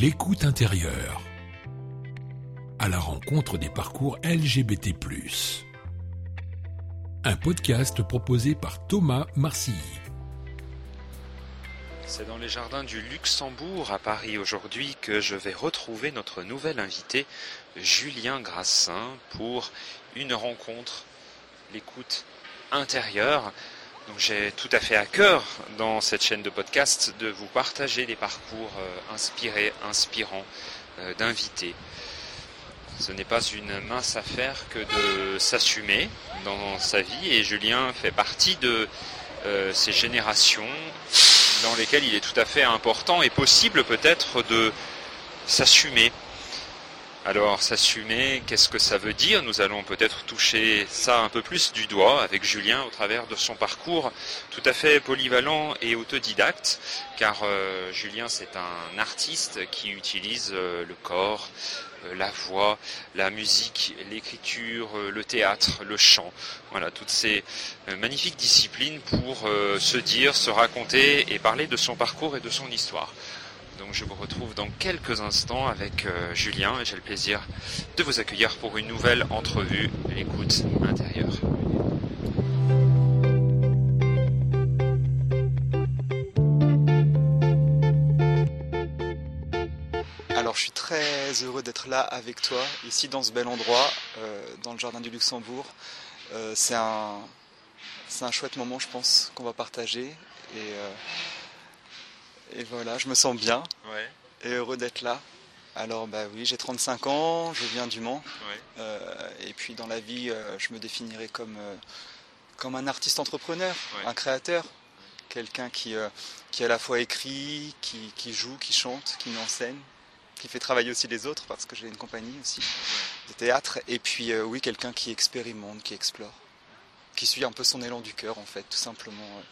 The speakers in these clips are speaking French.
L'écoute intérieure. À la rencontre des parcours LGBT. Un podcast proposé par Thomas Marcilly. C'est dans les jardins du Luxembourg à Paris aujourd'hui que je vais retrouver notre nouvel invité, Julien Grassin, pour une rencontre, l'écoute intérieure. Donc j'ai tout à fait à cœur dans cette chaîne de podcast de vous partager des parcours euh, inspirés, inspirants euh, d'invités. Ce n'est pas une mince affaire que de s'assumer dans sa vie et Julien fait partie de euh, ces générations dans lesquelles il est tout à fait important et possible peut-être de s'assumer alors s'assumer, qu'est-ce que ça veut dire Nous allons peut-être toucher ça un peu plus du doigt avec Julien au travers de son parcours tout à fait polyvalent et autodidacte, car euh, Julien c'est un artiste qui utilise euh, le corps, euh, la voix, la musique, l'écriture, le théâtre, le chant, voilà toutes ces magnifiques disciplines pour se dire, se raconter et parler de son parcours et de son histoire. Donc je vous retrouve dans quelques instants avec euh, Julien et j'ai le plaisir de vous accueillir pour une nouvelle entrevue, l'écoute intérieure. Alors je suis très heureux d'être là avec toi, ici dans ce bel endroit, euh, dans le jardin du Luxembourg. Euh, c'est un, un chouette moment je pense qu'on va partager et et voilà, je me sens bien et heureux d'être là. Alors bah oui, j'ai 35 ans, je viens du Mans. Euh, et puis dans la vie, euh, je me définirais comme, euh, comme un artiste entrepreneur, un créateur. Quelqu'un qui, qui à la fois écrit, qui, qui, joue, qui chante, qui enseigne, qui fait travailler aussi les autres parce que j'ai une compagnie aussi de théâtre. Et puis oui, quelqu'un qui expérimente, qui explore, qui suit un peu son élan du cœur en fait, tout simplement.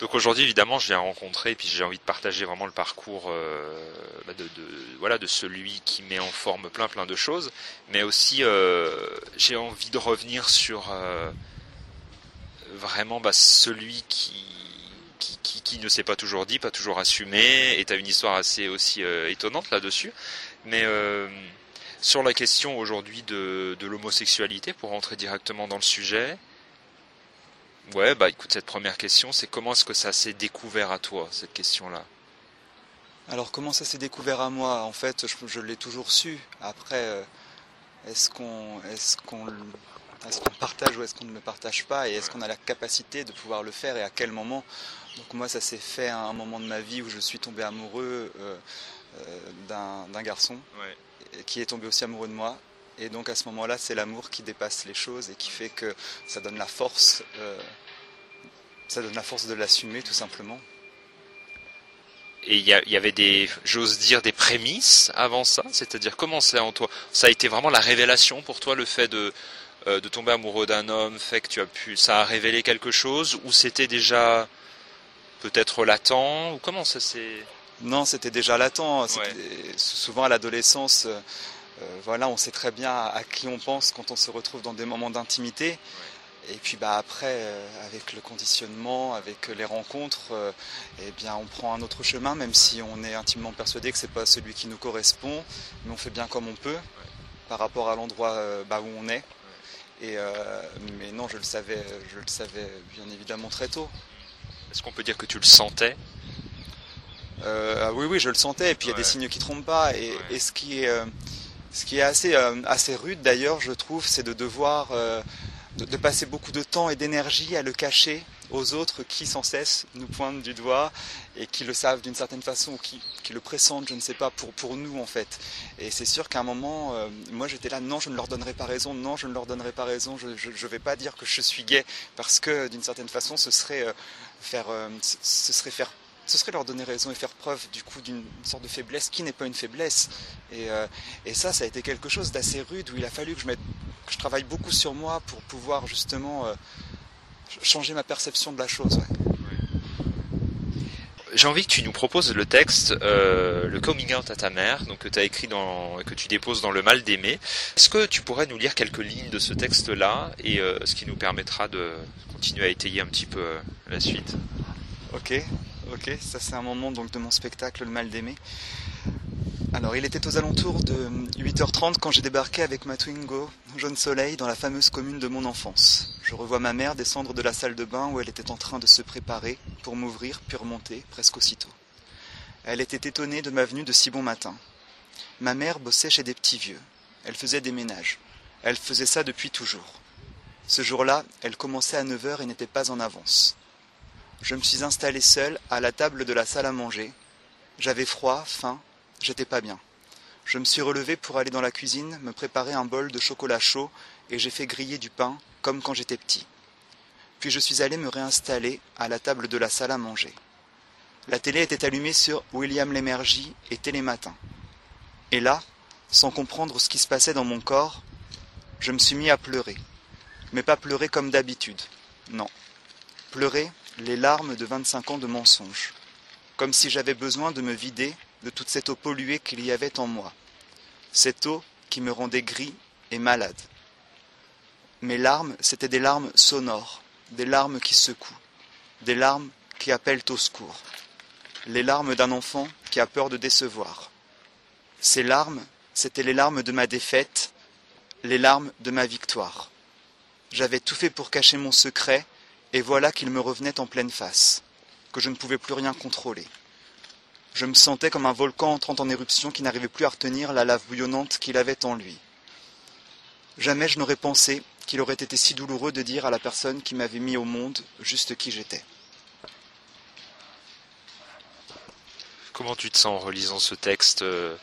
Donc aujourd'hui, évidemment, je viens rencontrer et puis j'ai envie de partager vraiment le parcours euh, bah, de, voilà, de celui qui met en forme plein plein de choses, mais aussi euh, j'ai envie de revenir sur euh, vraiment bah, celui qui, qui, ne s'est pas toujours dit, pas toujours assumé, et tu as une histoire assez aussi étonnante là-dessus, mais sur la question aujourd'hui de, de l'homosexualité, pour rentrer directement dans le sujet, Ouais, bah écoute, cette première question, c'est comment est-ce que ça s'est découvert à toi, cette question-là? Alors, comment ça s'est découvert à moi? En fait, je, l'ai toujours su. Après, euh, est-ce qu'on est qu'on partage ou est-ce qu'on ne le partage pas? Et est-ce qu'on a la capacité de pouvoir le faire? Et à quel moment? Donc, moi, ça s'est fait à un moment de ma vie où je suis tombé amoureux euh, euh, d'un garçon qui est tombé aussi amoureux de moi. Et donc à ce moment-là, c'est l'amour qui dépasse les choses et qui fait que ça donne la force, euh, ça donne la force de l'assumer tout simplement. Et il y, avait des, j'ose dire, des prémices avant ça, c'est-à-dire comment c'est en toi? Ça a été vraiment la révélation pour toi, le fait de, euh, de tomber amoureux d'un homme, fait que tu as pu, ça a révélé quelque chose, ou c'était déjà peut-être latent, ou comment ça s'est Non, c'était déjà latent. Souvent à l'adolescence. Euh, voilà, on sait très bien à, qui on pense quand on se retrouve dans des moments d'intimité. Et puis bah après, euh, avec le conditionnement, avec les rencontres, euh, eh bien on prend un autre chemin, même si on est intimement persuadé que c'est pas celui qui nous correspond, mais on fait bien comme on peut par rapport à l'endroit bah, où on est. Et mais non, je le savais, je le savais bien évidemment très tôt. Est-ce qu'on peut dire que tu le sentais? Ah Oui, oui, je le sentais. Et puis il y a des signes qui trompent pas. Et, et ce qui est ce qui est assez, euh, assez rude d'ailleurs, je trouve, c'est de devoir euh, de, passer beaucoup de temps et d'énergie à le cacher aux autres qui sans cesse nous pointent du doigt et qui le savent d'une certaine façon ou qui, qui, le pressentent, je ne sais pas, pour, pour nous en fait. Et c'est sûr qu'à un moment, euh, moi j'étais là, non, je ne leur donnerai pas raison, non, je ne leur donnerai pas raison, je ne vais pas dire que je suis gay parce que d'une certaine façon, ce serait, faire, ce serait faire ce serait leur donner raison et faire preuve du coup d'une sorte de faiblesse qui n'est pas une faiblesse. Et, euh, ça, ça a été quelque chose d'assez rude où il a fallu que je, que je travaille beaucoup sur moi pour pouvoir justement euh, changer ma perception de la chose. J'ai envie que tu nous proposes le texte, euh, le coming out à ta mère, donc que tu as écrit dans, que tu déposes dans le mal d'aimer. Est-ce que tu pourrais nous lire quelques lignes de ce texte-là et ce qui nous permettra de continuer à étayer un petit peu la suite? Ok. Ok, ça c'est un moment donc de mon spectacle Le Mal d'aimer. Alors, il était aux alentours de 8h30 quand j'ai débarqué avec ma Twingo Jaune Soleil dans la fameuse commune de mon enfance. Je revois ma mère descendre de la salle de bain où elle était en train de se préparer pour m'ouvrir puis remonter presque aussitôt. Elle était étonnée de ma venue de si bon matin. Ma mère bossait chez des petits vieux. Elle faisait des ménages. Elle faisait ça depuis toujours. Ce jour-là, elle commençait à 9h et n'était pas en avance. Je me suis installé seul à la table de la salle à manger. J'avais froid, faim, J'étais pas bien. Je me suis relevé pour aller dans la cuisine, me préparer un bol de chocolat chaud et j'ai fait griller du pain comme quand j'étais petit. Puis je suis allé me réinstaller à la table de la salle à manger. La télé était allumée sur William Lémergie et Télématin. Et là, sans comprendre ce qui se passait dans mon corps, je me suis mis à pleurer. Mais pas pleurer comme d'habitude. Non. Pleurer les larmes de 25 ans de mensonges. Comme si j'avais besoin de me vider de toute cette eau polluée qu'il y avait en moi, cette eau qui me rendait gris et malade. Mes larmes, c'étaient des larmes sonores, des larmes qui secouent, des larmes qui appellent au secours, les larmes d'un enfant qui a peur de décevoir. Ces larmes, c'étaient les larmes de ma défaite, les larmes de ma victoire. J'avais tout fait pour cacher mon secret, et voilà qu'il me revenait en pleine face, que je ne pouvais plus rien contrôler. Je me sentais comme un volcan entrant en éruption qui n'arrivait plus à retenir la lave bouillonnante qu'il avait en lui. Jamais je n'aurais pensé qu'il aurait été si douloureux de dire à la personne qui m'avait mis au monde juste qui j'étais. Comment tu te sens en relisant ce texte euh,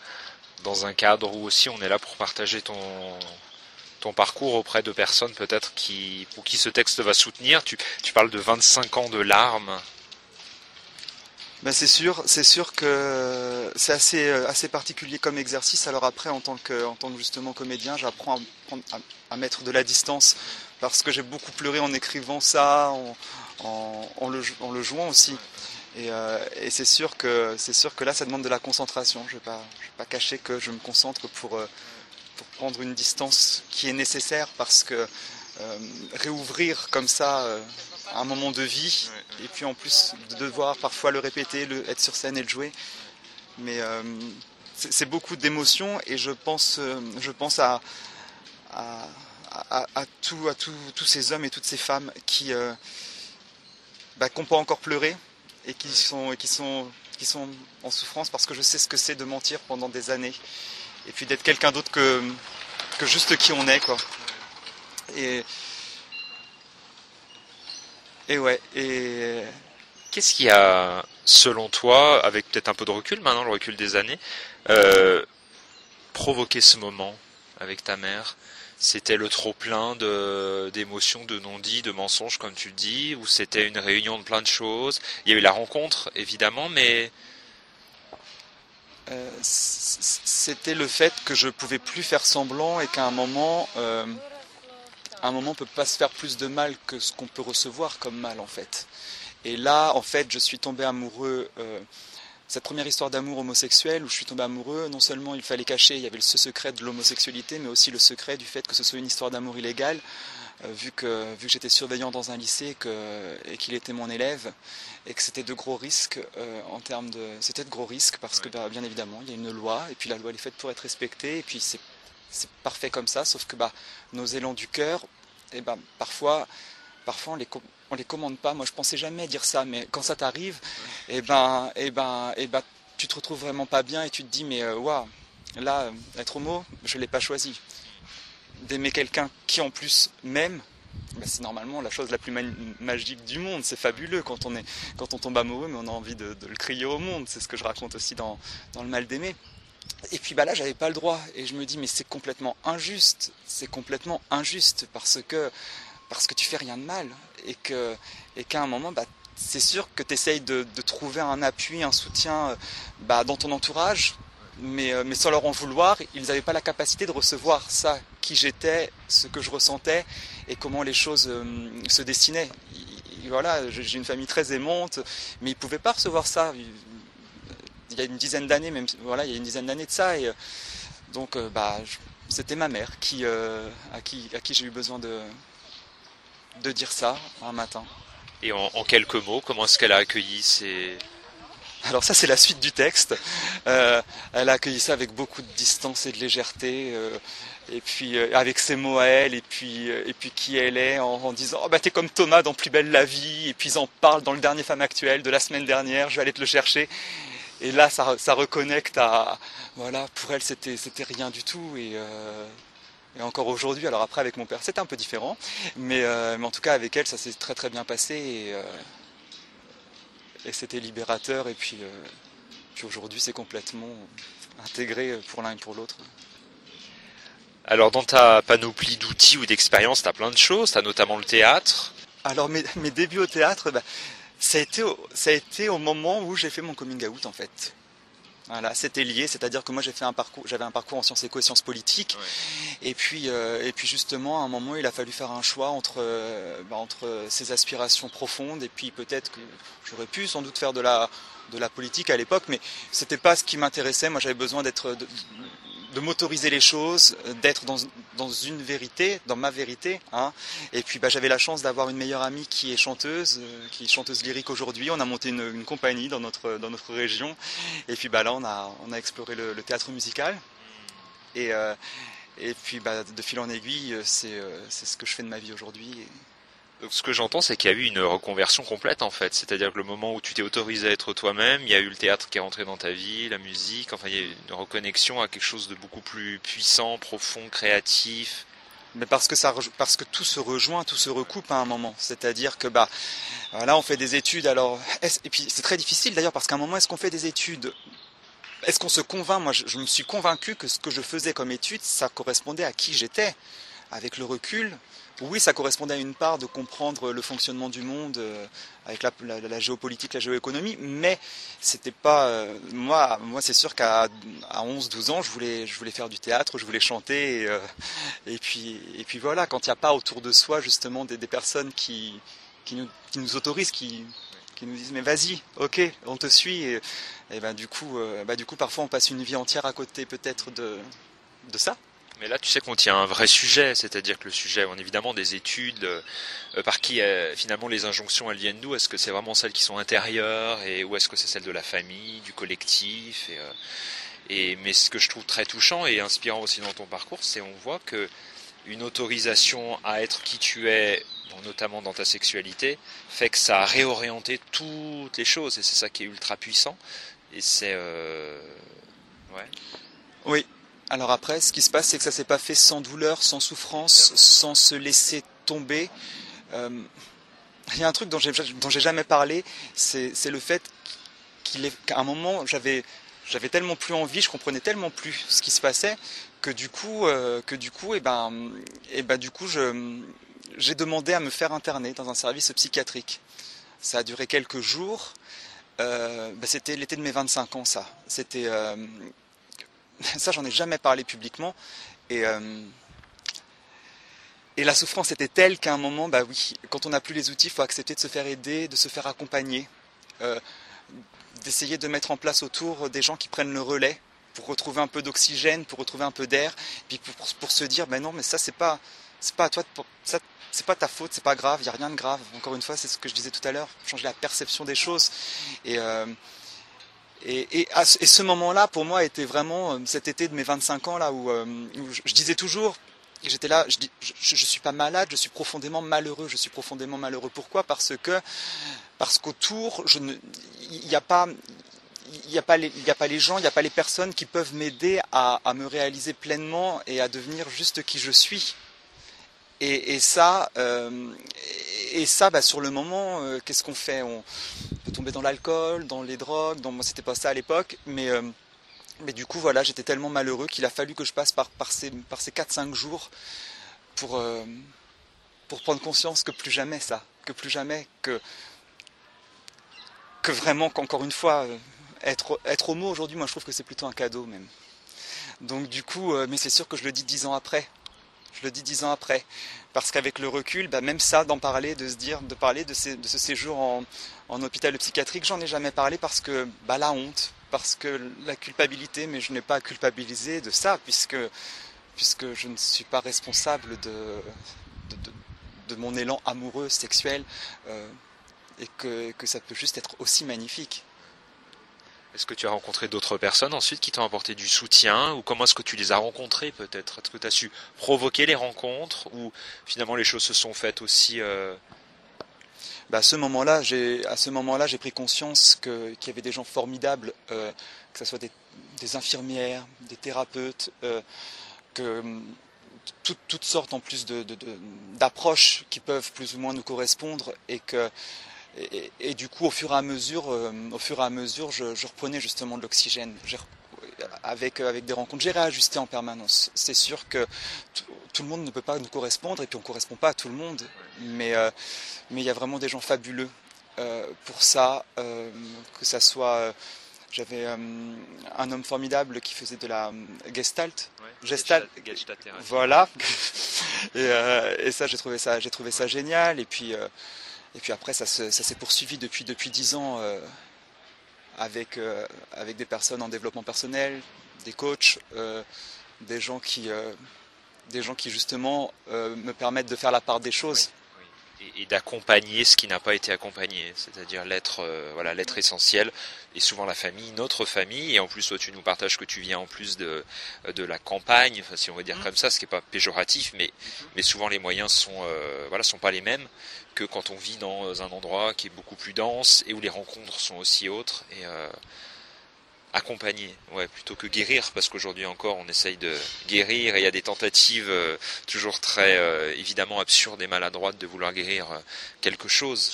dans un cadre où aussi on est là pour partager ton, ton parcours auprès de personnes peut-être qui, pour qui ce texte va soutenir tu, parles de 25 ans de larmes ben c'est sûr, c'est sûr que c'est assez, euh, assez particulier comme exercice. Alors après, en tant que, en tant que justement comédien, j'apprends à, mettre de la distance parce que j'ai beaucoup pleuré en écrivant ça, en, le, jouant aussi. Et, euh, et c'est sûr que c'est sûr que là, ça demande de la concentration. Je je vais pas cacher que je me concentre pour, euh, pour prendre une distance qui est nécessaire parce que euh, réouvrir comme ça. Euh, un moment de vie, et puis en plus de devoir parfois le répéter, le, être sur scène et le jouer. Mais euh, c'est beaucoup d'émotions et je pense, je pense à, à, à, à, tout, à tout, tous ces hommes et toutes ces femmes qui bah, n'ont pas encore pleuré et qui sont, qui, sont, qui sont en souffrance parce que je sais ce que c'est de mentir pendant des années et puis d'être quelqu'un d'autre que, que juste qui on est. Quoi. Et, ouais, et. Qu'est-ce qui a, selon toi, avec peut-être un peu de recul maintenant, le recul des années, euh, provoqué ce moment avec ta mère? C'était le trop-plein d'émotions, de, non-dits, de mensonges, comme tu le dis, ou c'était une réunion de plein de choses? Il y a eu la rencontre, évidemment, mais. Euh, c'était le fait que je pouvais plus faire semblant et qu'à un moment. Euh, un moment peut pas se faire plus de mal que ce qu'on peut recevoir comme mal en fait. Et là, en fait, je suis tombé amoureux. Euh, cette première histoire d'amour homosexuel où je suis tombé amoureux, non seulement il fallait cacher, il y avait ce secret de l'homosexualité, mais aussi le secret du fait que ce soit une histoire d'amour illégale, euh, vu que, vu que j'étais surveillant dans un lycée et qu'il était mon élève, et que c'était de gros risques euh, en termes de. C'était de gros risques parce que, bah, bien évidemment, il y a une loi, et puis la loi elle est faite pour être respectée, et puis c'est c'est parfait comme ça, sauf que bah, nos élans du cœur, et eh ben, parfois, parfois on les, on les commande pas. Moi, je pensais jamais dire ça, mais quand ça t'arrive, et eh ben, et eh ben, et ben, tu te retrouves vraiment pas bien et tu te dis, mais euh, waouh, là, être homo, je l'ai pas choisi. D'aimer quelqu'un qui en plus m'aime, c'est normalement la chose la plus magique du monde. C'est fabuleux quand on, tombe amoureux, mais on a envie de, le crier au monde. C'est ce que je raconte aussi dans, Le mal d'aimer. Et puis bah là, j'avais pas le droit. Et je me dis, mais c'est complètement injuste. C'est complètement injuste parce que, parce que tu fais rien de mal. Et qu'à un moment, bah, c'est sûr que tu essayes de, trouver un appui, un soutien bah, dans ton entourage. Euh, mais sans leur en vouloir, ils n'avaient pas la capacité de recevoir ça, qui j'étais, ce que je ressentais et comment les choses euh, se destinaient. voilà, j'ai une famille très aimante, mais ils ne pouvaient pas recevoir ça il y a une dizaine d'années, même voilà, il y a une dizaine d'années de ça, et euh, donc euh, bah, c'était ma mère qui, à qui, j'ai eu besoin de, de dire ça un matin. Et en quelques mots, comment est-ce qu'elle a accueilli ces, Alors ça c'est la suite du texte. Euh, elle a accueilli ça avec beaucoup de distance et de légèreté. Euh, et puis euh, avec ses mots à elle, et puis, et puis qui elle est, en, disant oh, bah t'es comme Thomas dans Plus belle la vie, et puis ils en parlent dans le dernier Femme actuelle de la semaine dernière, je vais aller te le chercher. Et là ça, ça reconnecte à voilà, pour elle c'était c'était rien du tout et, et encore aujourd'hui, alors après avec mon père c'était un peu différent, mais, mais en tout cas avec elle ça s'est très très bien passé et c'était libérateur. Et puis, euh, puis aujourd'hui, c'est complètement intégré pour l'un et pour l'autre. Alors dans ta panoplie d'outils ou d'expériences, tu as plein de choses, tu as notamment le théâtre. Alors mes, débuts au théâtre, bah, ça, a été ça a été au moment où j'ai fait mon coming out en fait. Voilà, c'était lié, c'est-à-dire que moi j'ai fait un parcours, j'avais un parcours en sciences éco et sciences politiques, et puis euh, et puis justement à un moment il a fallu faire un choix entre euh, bah, entre ces aspirations profondes et puis peut-être que j'aurais pu sans doute faire de la de la politique à l'époque, mais c'était pas ce qui m'intéressait. Moi j'avais besoin d'être de m'autoriser les choses, d'être dans, une vérité, dans ma vérité. Hein. Et puis bah, j'avais la chance d'avoir une meilleure amie qui est chanteuse, euh, qui est chanteuse lyrique aujourd'hui. On a monté une, compagnie dans notre, dans notre région. Et puis bah, là, on a, on a exploré le, le théâtre musical. Et, euh, et puis bah, de fil en aiguille, euh, c'est ce que je fais de ma vie aujourd'hui. Ce que j'entends, c'est qu'il y a eu une reconversion complète en fait. C'est-à-dire que le moment où tu t'es autorisé à être toi-même, il y a eu le théâtre qui est rentré dans ta vie, la musique, enfin il y a eu une reconnexion à quelque chose de beaucoup plus puissant, profond, créatif. Mais parce que tout se rejoint, tout se recoupe à un moment. C'est-à-dire que bah là on fait des études. Alors et puis c'est très difficile d'ailleurs parce qu'à un moment est-ce qu'on fait des études? Est-ce qu'on se convainc? Moi, je, me suis convaincu que ce que je faisais comme étude, ça correspondait à qui j'étais. Avec le recul, oui, ça correspondait à une part de comprendre le fonctionnement du monde euh, avec la, géopolitique, la géoéconomie, mais c'était pas euh, moi. Moi, c'est sûr qu'à 11-12 ans, je voulais, je voulais faire du théâtre, je voulais chanter, et, euh, puis, et puis voilà. Quand il n'y a pas autour de soi justement des, personnes qui, qui nous, qui nous autorisent, qui, qui nous disent mais vas-y, ok, on te suit. Et, ben du coup, bah, du coup, parfois on passe une vie entière à côté peut-être de, de ça. Mais là, tu sais qu'on tient un vrai sujet, c'est-à-dire que le sujet, on évidemment des études, euh, par qui euh, finalement les injonctions elles viennent d'où? Est-ce que c'est vraiment celles qui sont intérieures et ou est-ce que c'est celles de la famille, du collectif et, euh, et, mais ce que je trouve très touchant et inspirant aussi dans ton parcours, c'est on voit que une autorisation à être qui tu es, notamment dans ta sexualité, fait que ça a réorienté toutes les choses et c'est ça qui est ultra puissant. Et c'est ouais. Oui, alors après, ce qui se passe, c'est que ça s'est pas fait sans douleur, sans souffrance, sans se laisser tomber. Euh, il y a un truc dont j'ai, dont j'ai jamais parlé, c'est, le fait qu'il qu'à un moment, j'avais, j'avais tellement plus envie, je comprenais tellement plus ce qui se passait, que du coup, euh, que du coup, et eh ben, et eh ben, du coup, je, j'ai demandé à me faire interner dans un service psychiatrique. Ça a duré quelques jours. Euh, ben, c'était l'été de mes 25 ans, ça. C'était ça, j'en ai jamais parlé publiquement. Et, euh, et la souffrance était telle qu'à un moment, bah oui, quand on n'a plus les outils, il faut accepter de se faire aider, de se faire accompagner, euh, d'essayer de mettre en place autour des gens qui prennent le relais pour retrouver un peu d'oxygène, pour retrouver un peu d'air, puis pour, se dire, ben non, mais ça c'est pas, c'est pas à toi, ça, c'est pas ta faute, c'est pas grave, il y a rien de grave. Encore une fois, c'est ce que je disais tout à l'heure, changer la perception des choses. Euh, et, ce moment-là, pour moi, était vraiment euh, cet été de mes 25 ans, là, où, euh, je, disais toujours, j'étais là, je, je, suis pas malade, je suis profondément malheureux. Je suis profondément malheureux. Pourquoi? Parce que, parce qu'autour, il n'y a pas, il n'y a, pas les, a pas les gens, il n'y a pas les personnes qui peuvent m'aider à, me réaliser pleinement et à devenir juste qui je suis. Et, ça, euh, et ça, bah, sur le moment, qu'est-ce qu'on fait? Tomber dans l'alcool, dans les drogues. Dans... Moi, c'était pas ça à l'époque, mais euh, mais du coup, voilà, j'étais tellement malheureux qu'il a fallu que je passe par, ces, par ces 4-5 jours pour, euh, pour prendre conscience que plus jamais ça, que plus jamais, que, que vraiment, qu'encore une fois, euh, être, être homo aujourd'hui, moi je trouve que c'est plutôt un cadeau même. Donc du coup, mais c'est sûr que je le dis 10 ans après, je le dis dix ans après. Parce qu'avec le recul, bah, même ça, d'en parler, de se dire, de parler de, ce séjour en, hôpital psychiatrique, j'en ai jamais parlé parce que bah, la honte, parce que la culpabilité, mais je n'ai pas à culpabiliser de ça, puisque, puisque je ne suis pas responsable de, de, mon élan amoureux, sexuel, euh, et que, que ça peut juste être aussi magnifique. Est-ce que tu as rencontré d'autres personnes ensuite qui t'ont apporté du soutien ou comment est-ce que tu les as rencontrées peut-être? Est-ce que tu as su provoquer les rencontres ou finalement les choses se sont faites aussi euh, bah, à ce moment-là, j'ai pris conscience qu'il y avait des gens formidables, euh, que ce soit des, infirmières, des thérapeutes, euh, que toutes sortes en plus d'approches qui peuvent plus ou moins nous correspondre et que du coup, au fur et à mesure, euh, au fur et à mesure, je, reprenais justement de l'oxygène. Avec, avec des rencontres, j'ai réajusté en permanence. C'est sûr que tout le monde ne peut pas nous correspondre et puis on ne correspond pas à tout le monde. Mais euh, mais il y a vraiment des gens fabuleux euh, pour ça, que ça soit j'avais un homme formidable qui faisait de la gestalt. gestalt. Voilà. et, et, ça, j'ai trouvé ça, j'ai trouvé ça génial. Et puis, et puis après, ça, s'est poursuivi depuis depuis dix ans euh, avec euh, avec des personnes en développement personnel, des coachs, euh, des gens qui des gens qui justement me permettent de faire la part des choses et, d'accompagner ce qui n'a pas été accompagné, c'est-à-dire l'être euh, voilà l'être essentiel et souvent la famille, notre famille. Et en plus toi tu nous partages que tu viens en plus de de la campagne, enfin, si on veut dire mmh. comme ça, ce qui est pas péjoratif, mais mais souvent les moyens sont euh, voilà sont pas les mêmes que quand on vit dans un endroit qui est beaucoup plus dense et où les rencontres sont aussi autres. Et euh, accompagner, ouais, plutôt que guérir, parce qu'aujourd'hui encore on essaye de guérir et il y a des tentatives euh, toujours très euh, évidemment absurdes et maladroites de vouloir guérir euh, quelque chose.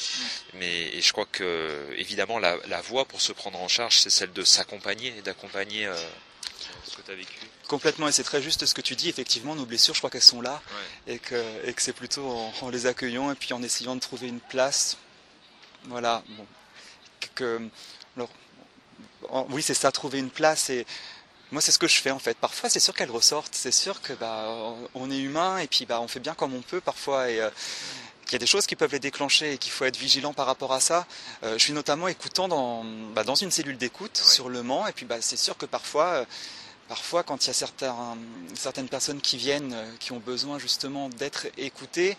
Mais je crois que évidemment la, voie pour se prendre en charge, c'est celle de s'accompagner et d'accompagner ce que tu as vécu. Complètement, et c'est très juste ce que tu dis. Effectivement, nos blessures, je crois qu'elles sont là, et que, et que c'est plutôt en, les accueillant et puis en essayant de trouver une place. Voilà. Bon. Que, oui, c'est ça, trouver une place. Et moi, c'est ce que je fais en fait. Parfois, c'est sûr qu'elles ressortent. C'est sûr que bah, on est humain et puis bah, on fait bien comme on peut parfois. Et, euh, il y a des choses qui peuvent les déclencher et qu'il faut être vigilant par rapport à ça. Euh, je suis notamment écoutant dans, bah, dans une cellule d'écoute sur le Mans. Et puis, bah, c'est sûr que parfois, euh, parfois, quand il y a certains, certaines personnes qui viennent, qui ont besoin justement d'être écoutées,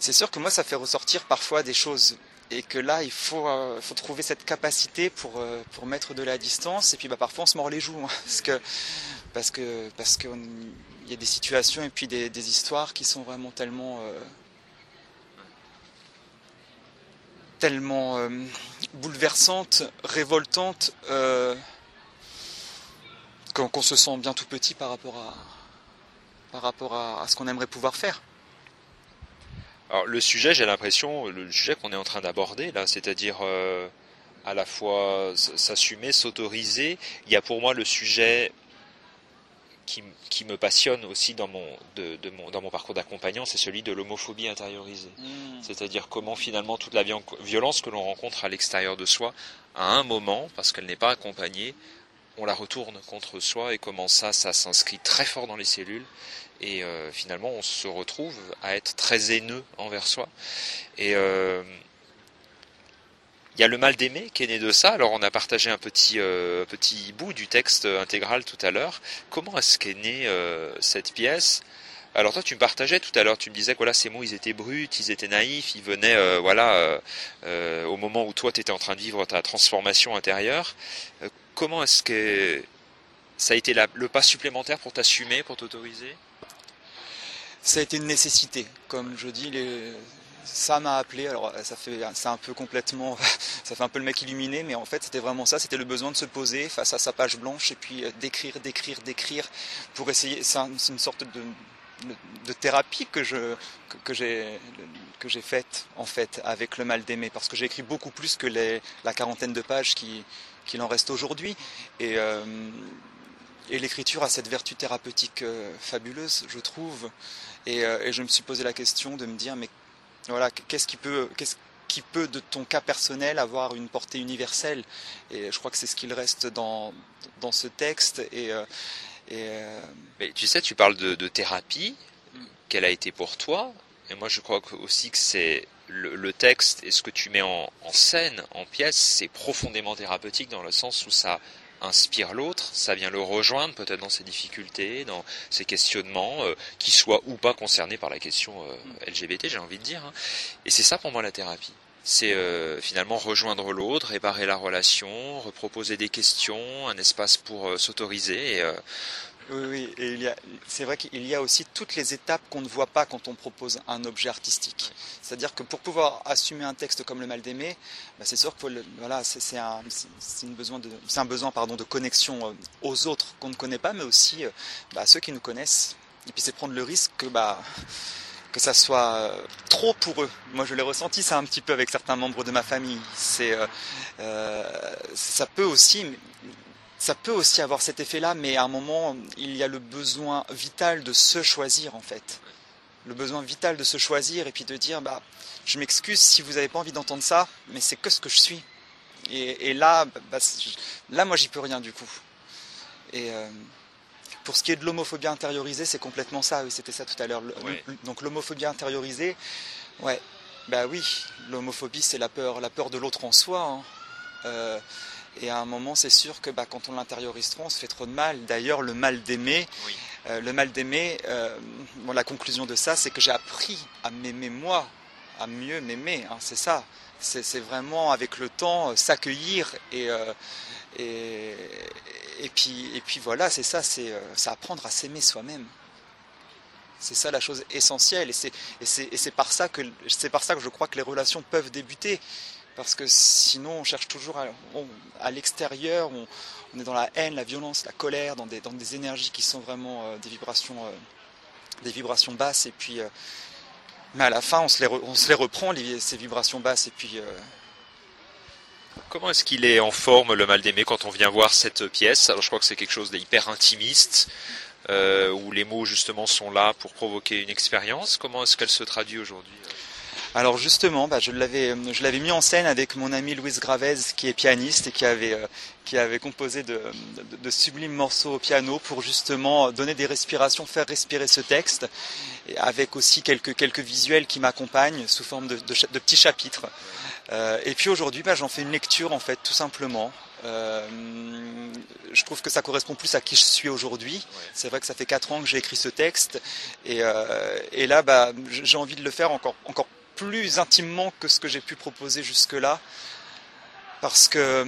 c'est sûr que moi, ça fait ressortir parfois des choses et que là il faut, euh, trouver cette capacité pour, euh, pour mettre de la distance et puis bah, parfois on se mord les joues hein, parce que qu'il y a des situations et puis des, histoires qui sont vraiment tellement euh, bouleversantes, révoltantes qu'on se sent bien tout petit par rapport à ce qu'on aimerait pouvoir faire. Alors le sujet, j'ai l'impression, le sujet qu'on est en train d'aborder là, c'est-à-dire euh, à la fois s'assumer, s'autoriser. Il y a pour moi le sujet qui, qui me passionne aussi dans mon, de, de mon, dans mon parcours d'accompagnant, c'est celui de l'homophobie intériorisée. Mmh. C'est-à-dire comment finalement toute la violence que l'on rencontre à l'extérieur de soi, à un moment, parce qu'elle n'est pas accompagnée, on la retourne contre soi et comment ça, ça s'inscrit très fort dans les cellules et euh, finalement on se retrouve à être très haineux envers soi. Et euh, il y a le mal d'aimer qui est né de ça. Alors on a partagé un petit euh, petit bout du texte intégral tout à l'heure. Comment est-ce qu'est née cette pièce? Alors toi, tu me partageais tout à l'heure, tu me disais que voilà, ces mots, ils étaient bruts, ils étaient naïfs, ils venaient, voilà, au moment où toi, tu étais en train de vivre ta transformation intérieure. comment est-ce que ça a été le pas supplémentaire pour t'assumer, pour t'autoriser? Ça a été une nécessité. Comme je dis, ça m'a appelé. Alors ça fait, un peu complètement, ça fait un peu le mec illuminé, mais en fait c'était vraiment ça. C'était le besoin de se poser face à sa page blanche et puis euh, d'écrire, d'écrire, d'écrire pour essayer. C'est une sorte de, de thérapie que je que, j'ai que j'ai faite en fait avec le mal d'aimer parce que j'ai écrit beaucoup plus que les, la quarantaine de pages qui qu'il en reste aujourd'hui et euh, et l'écriture a cette vertu thérapeutique euh, fabuleuse, je trouve. Euh, et, je me suis posé la question de me dire, mais voilà, qu'est-ce qui peut, qu'est-ce qui peut de ton cas personnel avoir une portée universelle? Et je crois que c'est ce qu'il reste dans, dans ce texte. Et, euh, mais tu sais, tu parles de, thérapie, quelle a été pour toi. Et moi, je crois aussi que c'est le, texte et ce que tu mets en, en scène, en pièce, c'est profondément thérapeutique dans le sens où ça inspire l'autre, ça vient le rejoindre peut-être dans ses difficultés, dans ses questionnements, euh, qui soient ou pas concernés par la question euh, LGBT, j'ai envie de dire. Hein. Et c'est ça pour moi la thérapie. c'est euh, finalement rejoindre l'autre, réparer la relation, reproposer des questions, un espace pour euh, s'autoriser. Euh, oui, oui, et il y a, c'est vrai qu'il y a aussi toutes les étapes qu'on ne voit pas quand on propose un objet artistique. C'est-à-dire que pour pouvoir assumer un texte comme le mal d'aimer, bah, c'est sûr que voilà, c'est, un, besoin de, c'est un besoin pardon, de connexion aux autres qu'on ne connaît pas, mais aussi bah, à ceux qui nous connaissent. Et puis c'est prendre le risque que bah, que ça soit euh, trop pour eux. Moi, je l'ai ressenti ça un petit peu avec certains membres de ma famille. C'est, euh, euh, ça peut aussi, ça peut aussi avoir cet effet-là, mais à un moment, il y a le besoin vital de se choisir en fait. Le besoin vital de se choisir et puis de dire, bah, je m'excuse si vous n'avez pas envie d'entendre ça, mais c'est que ce que je suis. Et, là, bah, là, moi, j'y peux rien du coup. Et pour ce qui est de l'homophobie intériorisée, c'est complètement ça. Oui, c'était ça tout à l'heure. Donc l'homophobie intériorisée, ouais, bah oui, l'homophobie c'est la peur, la peur de l'autre en soi. Hein. Euh, et à un moment, c'est sûr que bah, quand on l'intériorise trop, on se fait trop de mal. D'ailleurs, le mal d'aimer, euh, le mal d'aimer, euh, la conclusion de ça, c'est que j'ai appris à m'aimer moi, à mieux m'aimer. Hein, c'est ça. C'est vraiment avec le temps s'accueillir et, et, et puis, et puis voilà, c'est ça, c'est euh, apprendre à s'aimer soi-même. C'est ça la chose essentielle, et c'est par ça que c'est par ça que je crois que les relations peuvent débuter, parce que sinon on cherche toujours à, l'extérieur, on, est dans la haine, la violence, la colère, dans des, énergies qui sont vraiment euh, des vibrations, euh, des vibrations basses, et puis mais à la fin on se les, reprend ces vibrations basses, et puis Comment est-ce qu'il est en forme le mal d'aimer quand on vient voir cette pièce? Alors je crois que c'est quelque chose d'hyper intimiste, euh, où les mots justement sont là pour provoquer une expérience. Comment est-ce qu'elle se traduit aujourd'hui? Alors justement, bah, je l'avais, je l'avais mis en scène avec mon ami Louise Gravez, qui est pianiste et qui avait, euh, qui avait composé de, sublimes morceaux au piano pour justement donner des respirations, faire respirer ce texte, et avec aussi quelques, quelques visuels qui m'accompagnent sous forme de, petits chapitres. Euh, et puis aujourd'hui, bah, j'en fais une lecture en fait, tout simplement. Euh, je trouve que ça correspond plus à qui je suis aujourd'hui. C'est vrai que ça fait quatre ans que j'ai écrit ce texte, et, et là, bah, j'ai envie de le faire encore, encore plus intimement que ce que j'ai pu proposer jusque-là. Parce que,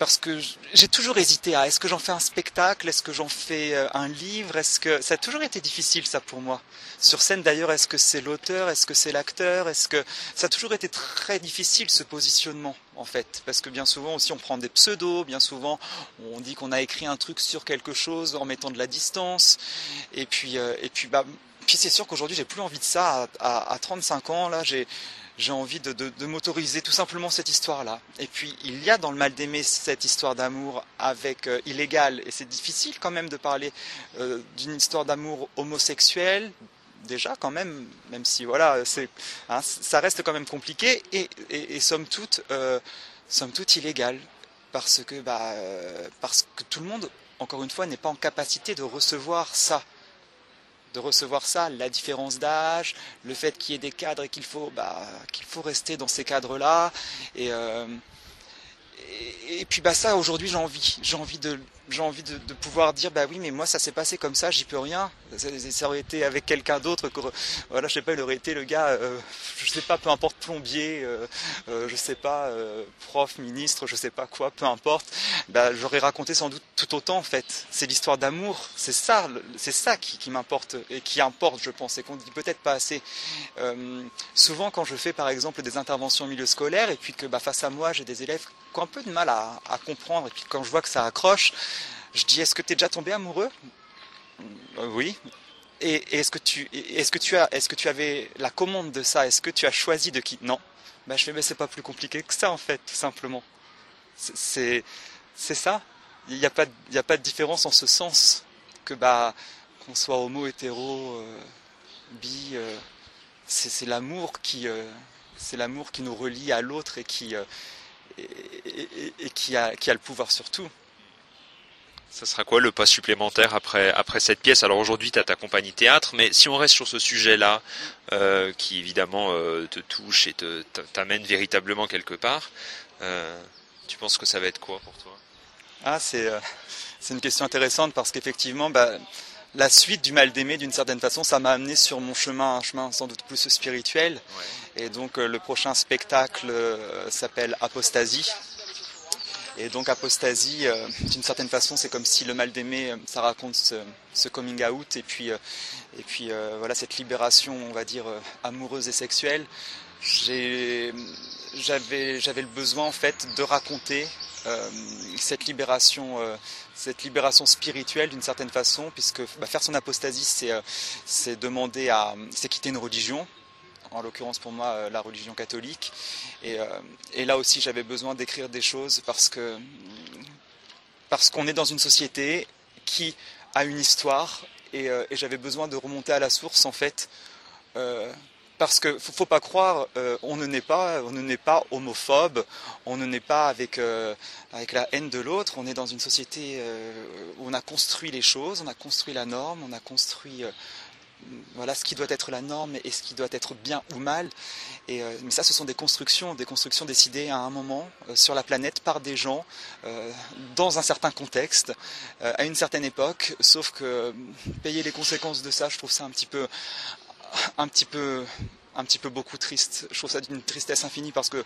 parce que j'ai toujours hésité à est-ce que j'en fais un spectacle, est-ce que j'en fais euh, un livre, est-ce que ça a toujours été difficile ça pour moi. Sur scène d'ailleurs, est-ce que c'est l'auteur, est-ce que c'est l'acteur, est-ce que ça a toujours été très difficile ce positionnement en fait, parce que bien souvent aussi on prend des pseudos, bien souvent on dit qu'on a écrit un truc sur quelque chose en mettant de la distance, et puis euh, et puis bah c'est sûr qu'aujourd'hui j'ai plus envie de ça. À, 35 ans, là, j'ai envie de, m'autoriser tout simplement cette histoire-là. Et puis il y a dans le mal d'aimer cette histoire d'amour avec euh, illégal, et c'est difficile quand même de parler euh, d'une histoire d'amour homosexuelle. Déjà quand même, même si voilà, hein, ça reste quand même compliqué et, et, somme toute, euh, somme toute illégal parce que bah euh, parce que tout le monde, encore une fois, n'est pas en capacité de recevoir ça de recevoir ça, la différence d'âge, le fait qu'il y ait des cadres et qu'il faut, bah, faut rester dans ces cadres-là. Et, euh, et, puis bah ça, aujourd'hui, j'ai envie, j'ai envie de, j'ai envie de, pouvoir dire bah oui mais moi ça s'est passé comme ça j'y peux rien. Ça, aurait été avec quelqu'un d'autre voilà je sais pas il aurait été le gars euh, je sais pas peu importe plombier euh, euh, je sais pas euh, prof ministre je sais pas quoi peu importe. Bah j'aurais raconté sans doute tout autant en fait. C'est l'histoire d'amour. C'est ça c'est ça qui, m'importe et qui importe je pense et qu'on dit peut-être pas assez. Souvent quand je fais par exemple des interventions au milieu scolaire et puis que bah face à moi j'ai des élèves qui ont un peu de mal à comprendre et puis quand je vois que ça accroche je dis, est-ce que tu es déjà tombé amoureux? Euh, Oui. Et, est-ce que tu, est-ce que tu avais la commande de ça? Est-ce que tu as choisi de qui? Non. Bah, je fais, mais c'est pas plus compliqué que ça en fait, tout simplement. C'est, ça. Il n'y a pas, de différence en ce sens que bah qu'on soit homo, hétéro, euh, bi, euh, c'est, l'amour qui, qui nous relie à l'autre et qui a le pouvoir sur tout. Ça sera quoi le pas supplémentaire après, après cette pièce? Alors aujourd'hui, tu as ta compagnie théâtre, mais si on reste sur ce sujet-là, euh, qui évidemment euh, te touche et t'amène véritablement quelque part, euh, tu penses que ça va être quoi pour toi? Ah, c'est une question intéressante parce qu'effectivement, bah, la suite du mal d'aimer, d'une certaine façon, ça m'a amené sur mon chemin, un chemin sans doute plus spirituel. Et donc le prochain spectacle s'appelle Apostasie. Et donc apostasie, d'une certaine façon, c'est comme si le mal d'aimer, ça raconte ce, coming out et puis, et puis voilà cette libération, on va dire, amoureuse et sexuelle. J'avais, le besoin en fait de raconter euh, cette libération, euh, cette libération spirituelle d'une certaine façon, puisque bah, faire son apostasie, c'est euh, c'est demander à, c'est quitter une religion, en l'occurrence pour moi la religion catholique. Et, et là aussi j'avais besoin d'écrire des choses parce que parce qu'on est dans une société qui a une histoire et, et j'avais besoin de remonter à la source en fait parce que faut, faut pas croire, euh, on ne naît pas, on ne naît pas homophobe, on ne naît pas avec euh, avec la haine de l'autre. On est dans une société euh, où on a construit les choses, on a construit la norme, on a construit voilà ce qui doit être la norme et ce qui doit être bien ou mal. Et, mais ça, ce sont des constructions, des constructions décidées à un moment sur la planète par des gens dans un certain contexte, à une certaine époque. Sauf que payer les conséquences de ça, je trouve ça un petit peu, un petit peu, un petit peu beaucoup triste. Je trouve ça d'une tristesse infinie parce que,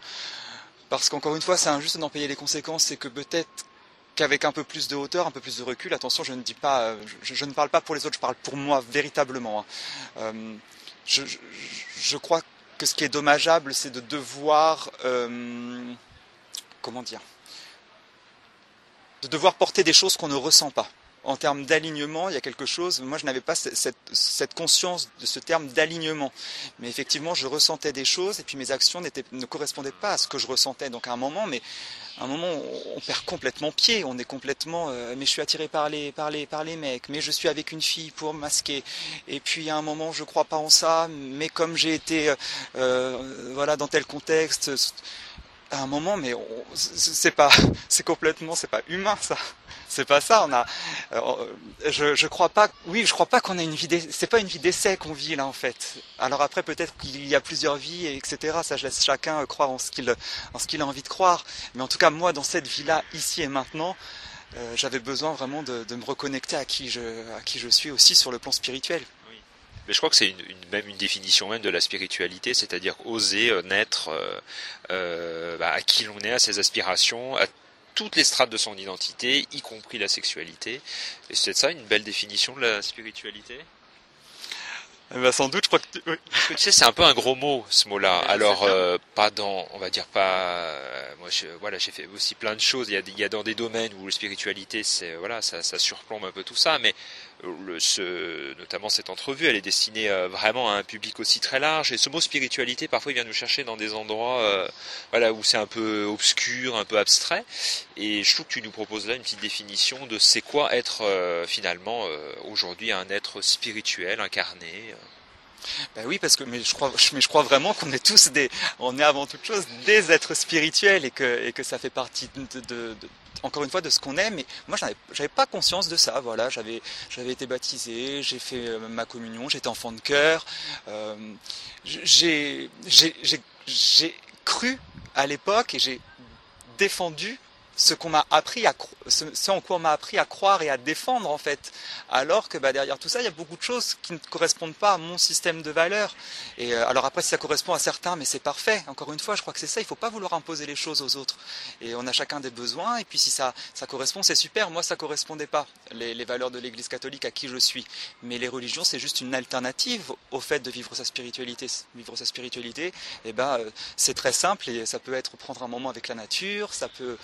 parce qu'encore une fois, c'est injuste d'en payer les conséquences. C'est que peut-être qu'avec un peu plus de hauteur, un peu plus de recul, attention, je ne dis pas, je, ne parle pas pour les autres, je parle pour moi véritablement. Hein. Euh, je, crois que ce qui est dommageable, c'est de devoir, euh, comment dire, de devoir porter des choses qu'on ne ressent pas en termes d'alignement, il y a quelque chose. Moi, je n'avais pas cette, conscience de ce terme d'alignement. Mais effectivement, je ressentais des choses et puis mes actions ne correspondaient pas à ce que je ressentais. Donc, à un moment, mais à un moment, on, perd complètement pied. On est complètement. Euh, mais je suis attiré par les, par les, par les mecs. Mais je suis avec une fille pour masquer. Et puis, à un moment, je crois pas en ça. Mais comme j'ai été, euh, euh, voilà, dans tel contexte à un moment, mais c'est pas, c'est complètement, c'est pas humain ça. C'est pas ça. On a, euh, je, je crois pas. Oui, je crois pas qu'on a une vie. C'est pas une vie d'essai qu'on vit là en fait. Alors après, peut-être qu'il y a plusieurs vies, etc. Ça, je laisse chacun euh, croire en ce qu'il, en ce qu'il a envie de croire. Mais en tout cas, moi, dans cette vie-là, ici et maintenant, euh, j'avais besoin vraiment de, de, me reconnecter à qui je, à qui je suis aussi sur le plan spirituel. Mais je crois que c'est une, même une définition même de la spiritualité, c'est-à-dire oser euh, naître euh, euh, bah, à qui l'on est, à ses aspirations, à toutes les strates de son identité, y compris la sexualité. Et c'est ça une belle définition de la spiritualité? Eh ben, sans doute, je crois que. Oui. Parce que tu sais, c'est un peu un gros mot, ce mot-là. Alors, euh, pas dans, on va dire pas. Euh, moi, je, voilà, j'ai fait aussi plein de choses. Il y a, il y a dans des domaines où la spiritualité, c'est voilà, ça, ça surplombe un peu tout ça, mais le, ce, notamment cette entrevue, elle est destinée euh, vraiment à un public aussi très large. Et ce mot spiritualité, parfois, il vient nous chercher dans des endroits, euh, voilà, où c'est un peu obscur, un peu abstrait. Et je trouve que tu nous proposes là une petite définition de c'est quoi être finalement aujourd'hui un être spirituel incarné. Ben oui, parce que mais je crois, mais je crois vraiment qu'on est tous des, on est avant toute chose des êtres spirituels et que et que ça fait partie de, de, encore une fois de ce qu'on est. Mais moi, j'avais, pas conscience de ça. Voilà, j'avais j'avais été baptisé, j'ai fait euh, ma communion, j'étais enfant de cœur. Euh, j'ai j'ai cru à l'époque et j'ai défendu ce qu'on m'a appris à ce, en quoi on m'a appris à croire et à défendre en fait. Alors que bah, derrière tout ça il y a beaucoup de choses qui ne correspondent pas à mon système de valeurs. Et euh, alors après si ça correspond à certains mais c'est parfait. Encore une fois je crois que c'est ça. Il faut pas vouloir imposer les choses aux autres. Et on a chacun des besoins. Et puis si ça correspond c'est super. Moi ça correspondait pas les, les valeurs de l'église catholique à qui je suis. Mais les religions c'est juste une alternative au fait de vivre sa spiritualité vivre sa spiritualité. Et ben euh, c'est très simple et ça peut être prendre un moment avec la nature ça peut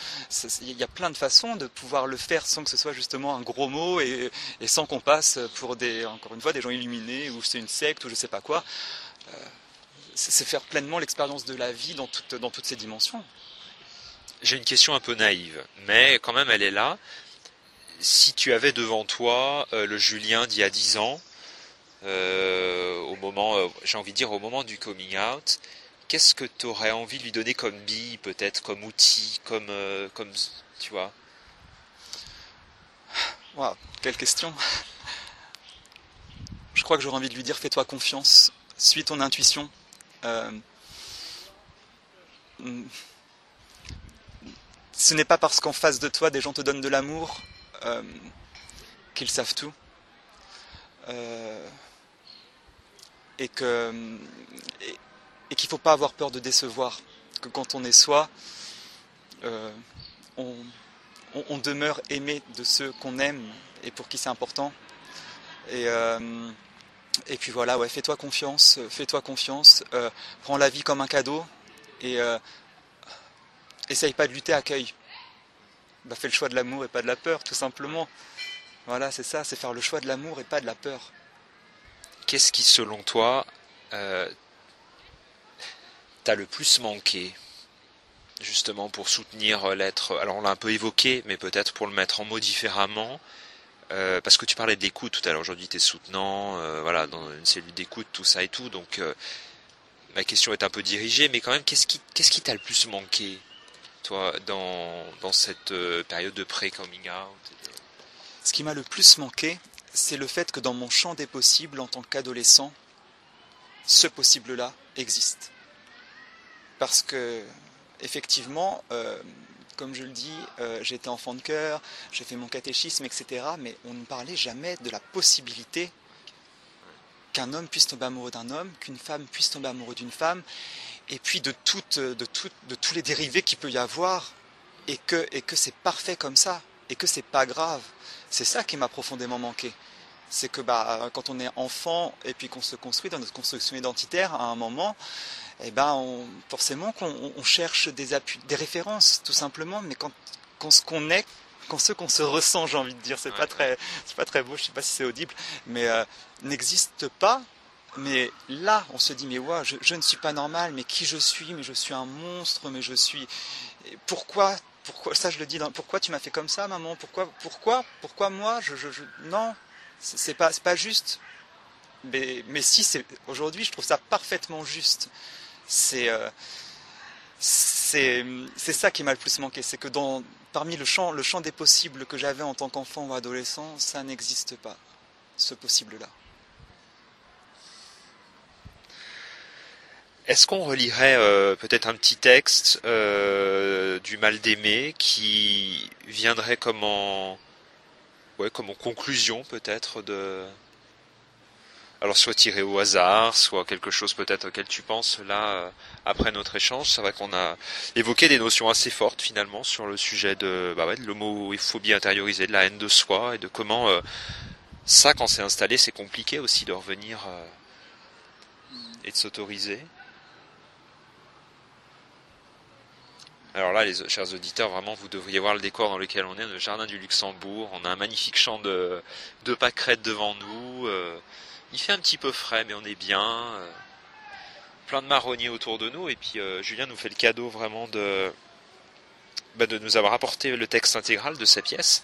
il y a plein de façons de pouvoir le faire sans que ce soit justement un gros mot et, sans qu'on passe pour des, encore une fois, des gens illuminés ou c'est une secte ou je sais pas quoi. Euh, c'est faire pleinement l'expérience de la vie dans, toutes ses dimensions. J'ai une question un peu naïve, mais quand même elle est là. Si tu avais devant toi euh, le Julien d'il y a 10 ans, euh, au moment, j'ai envie de dire au moment du coming out, qu'est-ce que tu aurais envie de lui donner comme bille, peut-être, comme outil, comme, euh, comme tu vois? Waouh, quelle question Je crois que j'aurais envie de lui dire fais-toi confiance, suis ton intuition. Euh, ce n'est pas parce qu'en face de toi des gens te donnent de l'amour euh, qu'ils savent tout. et que qu'il ne faut pas avoir peur de décevoir. Que quand on est soi, on, on, demeure aimé de ceux qu'on aime et pour qui c'est important. Et, euh, et puis voilà, ouais, fais-toi confiance, fais-toi confiance, euh, prends la vie comme un cadeau et euh, essaye pas de lutter, accueille. Bah, fais le choix de l'amour et pas de la peur, tout simplement. Voilà, c'est ça, c'est faire le choix de l'amour et pas de la peur. Qu'est-ce qui, selon toi, t'a le plus manqué justement pour soutenir euh, l'être? Alors on l'a un peu évoqué, mais peut-être pour le mettre en mots différemment. Euh, parce que tu parlais d'écoute tout à l'heure. Aujourd'hui, tu es soutenant, euh, voilà, dans une cellule d'écoute, tout ça et tout. Donc, ma question est un peu dirigée, mais quand même, qu'est-ce qui, qu'est-ce qui t'a le plus manqué, toi, dans, dans cette période de pré-coming out? Ce qui m'a le plus manqué, c'est le fait que dans mon champ des possibles, en tant qu'adolescent, ce possible-là existe. Parce que effectivement, euh, comme je le dis, euh, j'étais enfant de cœur, j'ai fait mon catéchisme, etc. Mais on ne parlait jamais de la possibilité qu'un homme puisse tomber amoureux d'un homme, qu'une femme puisse tomber amoureux d'une femme, et puis de, de, tous les dérivés qu'il peut y avoir, et que, et que c'est parfait comme ça, et que c'est pas grave. C'est ça qui m'a profondément manqué. C'est que bah, quand on est enfant et puis qu'on se construit dans notre construction identitaire, à un moment, eh ben, forcément qu'on cherche des, des références, tout simplement, mais quand, ce qu'on est, quand ce qu'on se ressent, j'ai envie de dire, c'est pas très, c'est pas très beau, je sais pas si c'est audible, mais euh, n'existe pas. Mais là, on se dit, mais ouais, je, ne suis pas normal, mais qui je suis, mais je suis un monstre, mais je suis. Pourquoi, pourquoi, ça je le dis, pourquoi tu m'as fait comme ça, maman? Pourquoi, pourquoi, pourquoi moi? Je, je, Non, c'est pas, pas juste. Mais, mais si, c'est aujourd'hui, je trouve ça parfaitement juste. Euh, c'est c'est ça qui m'a le plus manqué, c'est que dans parmi le champ le champ des possibles que j'avais en tant qu'enfant ou adolescent, ça n'existe pas, ce possible-là. Est-ce qu'on relirait euh, peut-être un petit texte euh, du mal d'aimer qui viendrait comme en, ouais, comme en conclusion peut-être de, alors soit tiré au hasard, soit quelque chose peut-être auquel tu penses là euh, après notre échange. C'est vrai qu'on a évoqué des notions assez fortes finalement sur le sujet de, bah ouais, l'homophobie intériorisée, de la haine de soi et de comment euh, ça, quand c'est installé, c'est compliqué aussi de revenir euh, et de s'autoriser. Alors là, les chers auditeurs, vraiment, vous devriez voir le décor dans lequel on est, le jardin du Luxembourg. On a un magnifique champ de, de pâquerettes devant nous. Il fait un petit peu frais, mais on est bien. Euh, plein de marronniers autour de nous. Et puis euh, Julien nous fait le cadeau vraiment de, bah, de nous avoir apporté le texte intégral de sa pièce.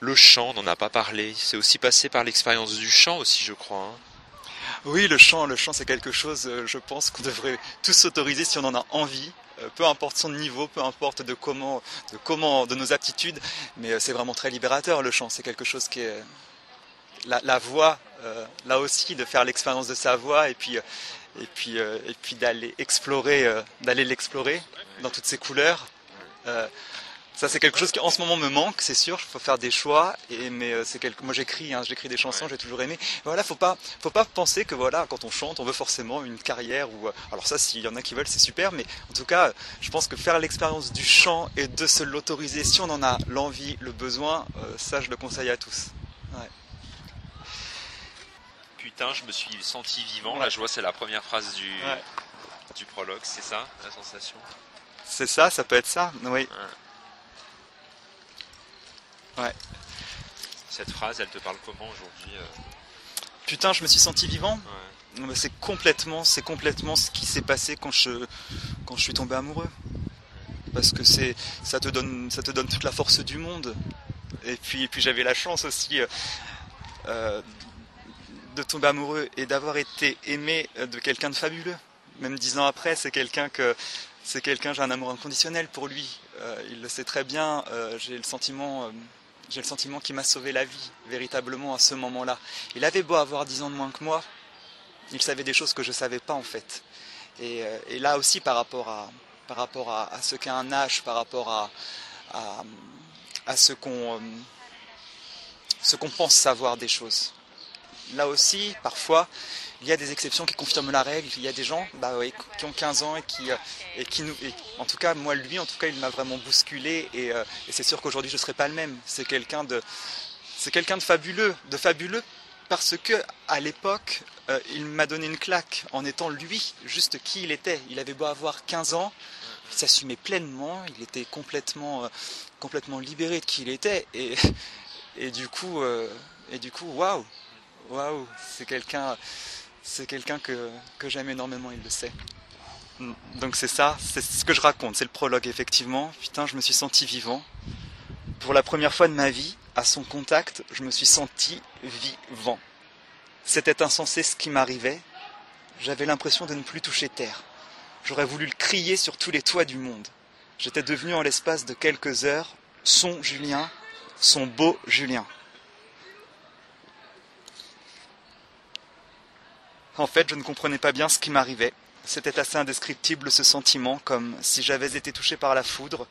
Le chant, on n'en a pas parlé. C'est aussi passé par l'expérience du chant aussi, je crois. Hein. Oui, le chant, le chant, c'est quelque chose, euh, je pense, qu'on devrait tous s'autoriser si on en a envie. Euh, peu importe son niveau, peu importe de comment, de comment, de nos aptitudes, mais euh, c'est vraiment très libérateur le chant. C'est quelque chose qui est la, voix, euh, là aussi, de faire l'expérience de sa voix et puis et puis et puis d'aller explorer, d'aller l'explorer dans toutes ses couleurs. Ça, c'est quelque chose qui en ce moment me manque, c'est sûr. Il faut faire des choix. Et mais euh, c'est quelque... moi j'écris, hein, j'écris des chansons, j'ai toujours aimé. Voilà, faut pas, faut pas penser que voilà, quand on chante, on veut forcément une carrière ou. Euh, alors ça, s'il y en a qui veulent, c'est super. Mais en tout cas, je pense que faire l'expérience du chant et de se l'autoriser, si on en a l'envie, le besoin, euh, ça, je le conseille à tous. Putain, je me suis senti vivant. La joie, c'est la première phrase du du prologue. C'est ça, la sensation? C'est ça, ça peut être ça. Oui. Ouais. Cette phrase, elle te parle comment aujourd'hui euh Putain, je me suis senti vivant. C'est complètement, c'est complètement ce qui s'est passé quand je, quand je suis tombé amoureux. Parce que c'est, ça te donne, ça te donne toute la force du monde. Et puis, puis j'avais la chance aussi euh, euh, de tomber amoureux et d'avoir été aimé de quelqu'un de fabuleux. Même dix ans après, c'est quelqu'un que, c'est quelqu'un, j'ai un amour inconditionnel pour lui. il le sait très bien. j'ai le sentiment j'ai le sentiment qu'il m'a sauvé la vie, véritablement, à ce moment-là. Il avait beau avoir 10 ans de moins que moi, il savait des choses que je ne savais pas, en fait. Euh, et, là aussi, par rapport à, par rapport à, ce qu'est un âge, par rapport à. Euh, ce qu'on pense savoir des choses. Là aussi, parfois, il y a des exceptions qui confirment la règle. Il y a des gens bah qui ont 15 ans et qui, euh, et qui nous. en tout cas, moi, lui, en tout cas, il m'a vraiment bousculé. Et, euh, et c'est sûr qu'aujourd'hui, je ne serai pas le même. C'est quelqu'un de, c'est quelqu'un de fabuleux, de fabuleux parce que à l'époque, euh, il m'a donné une claque en étant lui, juste qui il était. Il avait beau avoir 15 ans, il s'assumait pleinement, il était complètement, complètement libéré de qui il était. Et, et du coup, et du coup, waouh, waouh, c'est quelqu'un c'est quelqu'un que, j'aime énormément, il le sait. Donc c'est ça, c'est ce que je raconte, c'est le prologue effectivement. Putain, je me suis senti vivant. Pour la première fois de ma vie, à son contact, je me suis senti vivant. C'était insensé ce qui m'arrivait. J'avais l'impression de ne plus toucher terre. J'aurais voulu le crier sur tous les toits du monde. J'étais devenu en l'espace de quelques heures son Julien, son beau Julien. En fait, je ne comprenais pas bien ce qui m'arrivait. C'était assez indescriptible ce sentiment, comme si j'avais été touché par la foudre,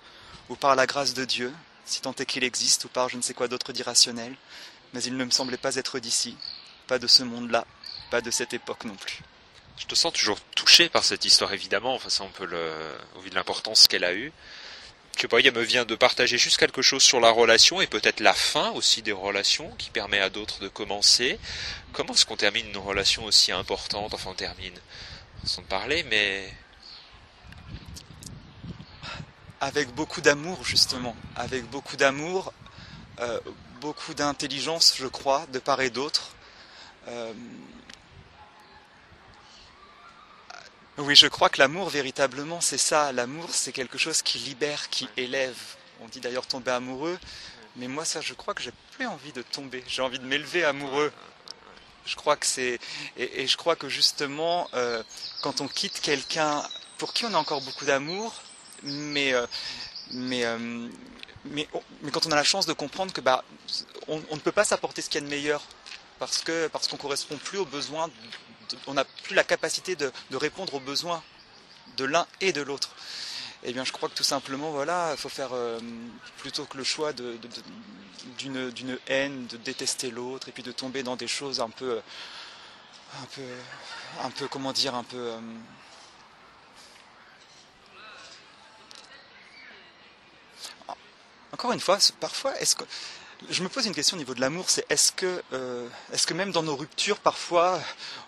ou par la grâce de Dieu, si tant est qu'il existe, ou par je ne sais quoi d'autre d'irrationnel, mais il ne me semblait pas être d'ici, pas de ce monde-là, pas de cette époque non plus. Je te sens toujours touché par cette histoire, évidemment, enfin, on peut au vu de l'importance qu'elle a eue je sais pas, il me vient de partager juste quelque chose sur la relation et peut-être la fin aussi des relations qui permet à d'autres de commencer. Comment est-ce qu'on termine une relation aussi importante? Enfin, on termine sans parler, mais avec beaucoup d'amour justement, avec beaucoup d'amour, euh, beaucoup d'intelligence, je crois, de part et d'autre. Euh, Oui, je crois que l'amour, véritablement, c'est ça. L'amour, c'est quelque chose qui libère, qui élève. On dit d'ailleurs tomber amoureux, mais moi, ça, je crois que j'ai plus envie de tomber. J'ai envie de m'élever amoureux. Je crois que c'est. Et, je crois que justement, euh, quand on quitte quelqu'un pour qui on a encore beaucoup d'amour, mais. Euh, mais euh, mais, mais, quand on a la chance de comprendre que bah, on, ne peut pas s'apporter ce qu'il y a de meilleur parce que parce qu'on correspond plus aux besoins on n'a plus la capacité de, répondre aux besoins de l'un et de l'autre. Eh bien, je crois que tout simplement, voilà, il faut faire euh, plutôt que le choix d'une haine, de détester l'autre, et puis de tomber dans des choses un peu, un peu, un peu, comment dire, un peu. Euh, encore une fois, parfois, est-ce que je me pose une question au niveau de l'amour, c'est est-ce que, euh, même dans nos ruptures, parfois,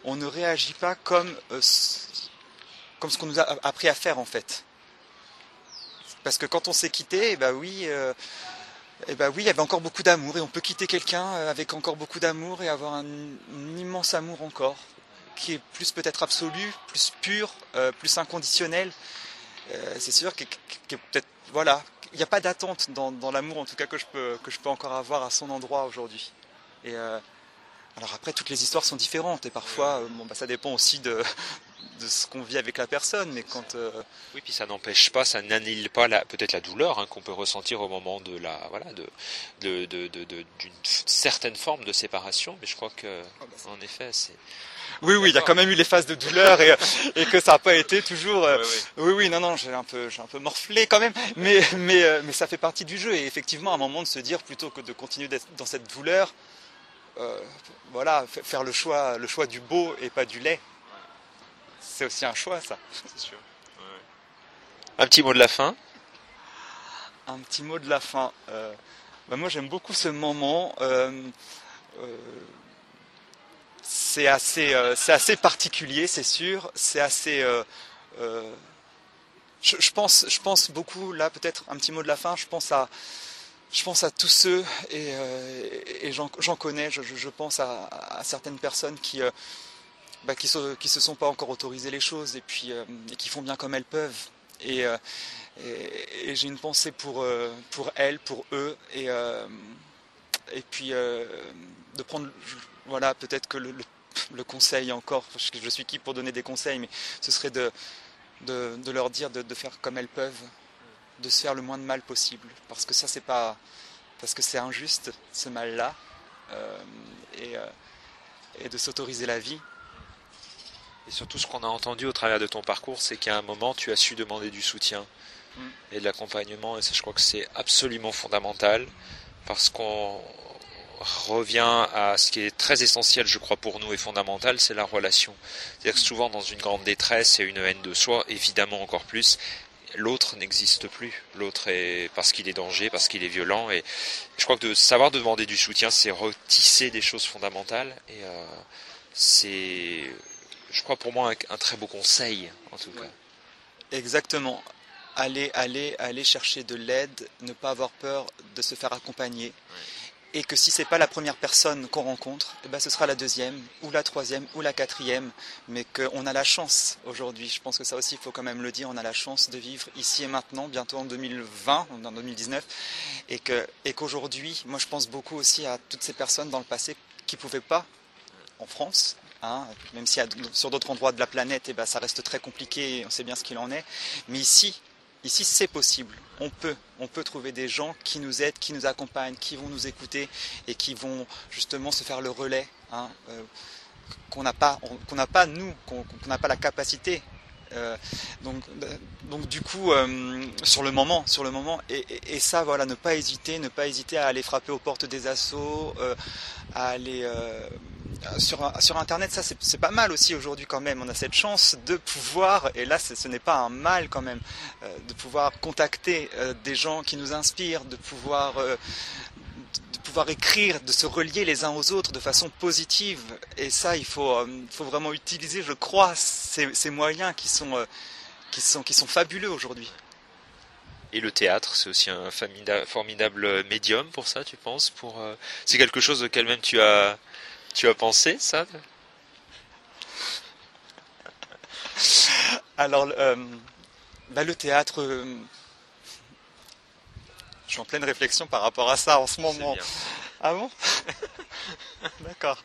on ne réagit pas comme, euh, ce qu'on nous a appris à faire en fait? Parce que quand on s'est quitté, eh ben oui, euh, eh ben oui, il y avait encore beaucoup d'amour et on peut quitter quelqu'un avec encore beaucoup d'amour et avoir un, immense amour encore, qui est plus peut-être absolu, plus pur, plus inconditionnel. c'est sûr que, peut-être voilà, il n'y a pas d'attente dans, l'amour, en tout cas, que je, peux, que je peux encore avoir à son endroit aujourd'hui. Et euh, alors après, toutes les histoires sont différentes et parfois, euh, bon, bah, ça dépend aussi de, de ce qu'on vit avec la personne. Mais quand euh, oui, puis ça n'empêche pas, ça n'annule pas peut-être la douleur hein, qu'on peut ressentir au moment de la voilà de d'une de, certaine forme de séparation. Mais je crois que ah, bah, en effet, c'est oui, oui, il y a quand même eu les phases de douleur et, et que ça n'a pas été toujours. Euh, oui, oui, non, non, j'ai un peu, j'ai un peu morflé quand même, mais, mais, euh, mais ça fait partie du jeu et effectivement, à un moment de se dire plutôt que de continuer d'être dans cette douleur, euh, voilà, faire le choix, le choix du beau et pas du lait. C'est aussi un choix, ça. C'est sûr. Un petit mot de la fin? Un petit mot de la fin. Bah, moi, j'aime beaucoup ce moment c'est assez, euh, assez particulier, c'est sûr. C'est assez. Euh, euh, je, pense, je pense beaucoup là, peut-être un petit mot de la fin. Je pense à, je pense à tous ceux et, et j'en connais. Je, pense à, certaines personnes qui, bah, qui, se, qui se sont pas encore autorisées les choses et puis qui font bien comme elles peuvent. Et, et, j'ai une pensée pour, pour elles, pour eux, et, et puis de prendre voilà, peut-être que le, conseil encore, je suis qui pour donner des conseils, mais ce serait de, de, leur dire de, faire comme elles peuvent, de se faire le moins de mal possible, parce que ça c'est pas, parce que c'est injuste ce mal-là, euh, et, euh, et de s'autoriser la vie. Et surtout ce qu'on a entendu au travers de ton parcours, c'est qu'à un moment tu as su demander du soutien mm. et de l'accompagnement, et ça je crois que c'est absolument fondamental, parce qu'on revient à ce qui est très essentiel, je crois, pour nous et fondamental, c'est la relation. C'est-à-dire que souvent, dans une grande détresse et une haine de soi, évidemment encore plus, l'autre n'existe plus. L'autre est parce qu'il est danger, parce qu'il est violent. Et je crois que de savoir demander du soutien, c'est retisser des choses fondamentales. Et euh, c'est, je crois, pour moi, un, très beau conseil, en tout cas. Exactement. Aller, aller, aller chercher de l'aide, ne pas avoir peur de se faire accompagner et que si c'est pas la première personne qu'on rencontre, eh ben ce sera la deuxième, ou la troisième, ou la quatrième, mais qu'on a la chance aujourd'hui, je pense que ça aussi il faut quand même le dire, on a la chance de vivre ici et maintenant, bientôt en 2020, en 2019, et que et qu'aujourd'hui, moi je pense beaucoup aussi à toutes ces personnes dans le passé qui pouvaient pas en France, hein, même si sur d'autres endroits de la planète, eh ben, ça reste très compliqué, on sait bien ce qu'il en est, mais ici, Ici, c'est possible. On peut, on peut trouver des gens qui nous aident, qui nous accompagnent, qui vont nous écouter et qui vont justement se faire le relais hein, euh, qu'on n'a pas, pas nous, qu'on n'a pas la capacité. Euh, donc, donc du coup, euh, sur le moment, sur le moment, et, ça, voilà, ne pas hésiter, ne pas hésiter à aller frapper aux portes des assauts, à aller euh, sur, sur Internet, ça c'est pas mal aussi aujourd'hui quand même. On a cette chance de pouvoir, et là ce n'est pas un mal quand même, euh, de pouvoir contacter euh, des gens qui nous inspirent, de pouvoir, de pouvoir écrire, de se relier les uns aux autres de façon positive. Et ça, il faut, faut vraiment utiliser, je crois, ces, ces moyens qui sont, qui sont, qui sont fabuleux aujourd'hui. Et le théâtre, c'est aussi un formidable médium pour ça, tu penses pour, C'est quelque chose auquel même tu as tu as pensé ça Alors, euh, bah, le théâtre, euh, je suis en pleine réflexion par rapport à ça en ce moment. Ah bon D'accord.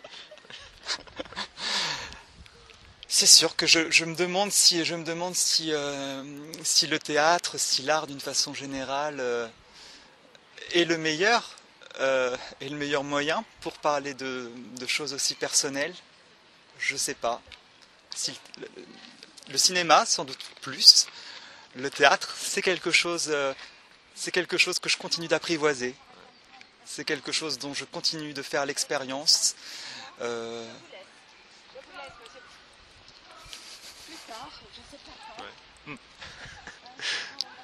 C'est sûr que je, me demande si je me demande si, euh, si le théâtre, si l'art d'une façon générale est le meilleur euh, est le meilleur moyen pour parler de, choses aussi personnelles? Je ne sais pas. le, cinéma, sans doute plus. Le théâtre, c'est quelque chose, euh, c'est quelque chose que je continue d'apprivoiser. C'est quelque chose dont je continue de faire l'expérience. Euh,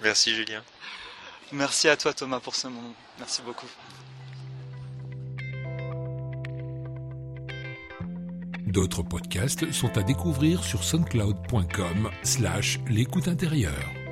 Merci Julien. Merci à toi Thomas pour ce moment. Merci beaucoup. D'autres podcasts sont à découvrir sur soundcloud.com slash l'écoute intérieure.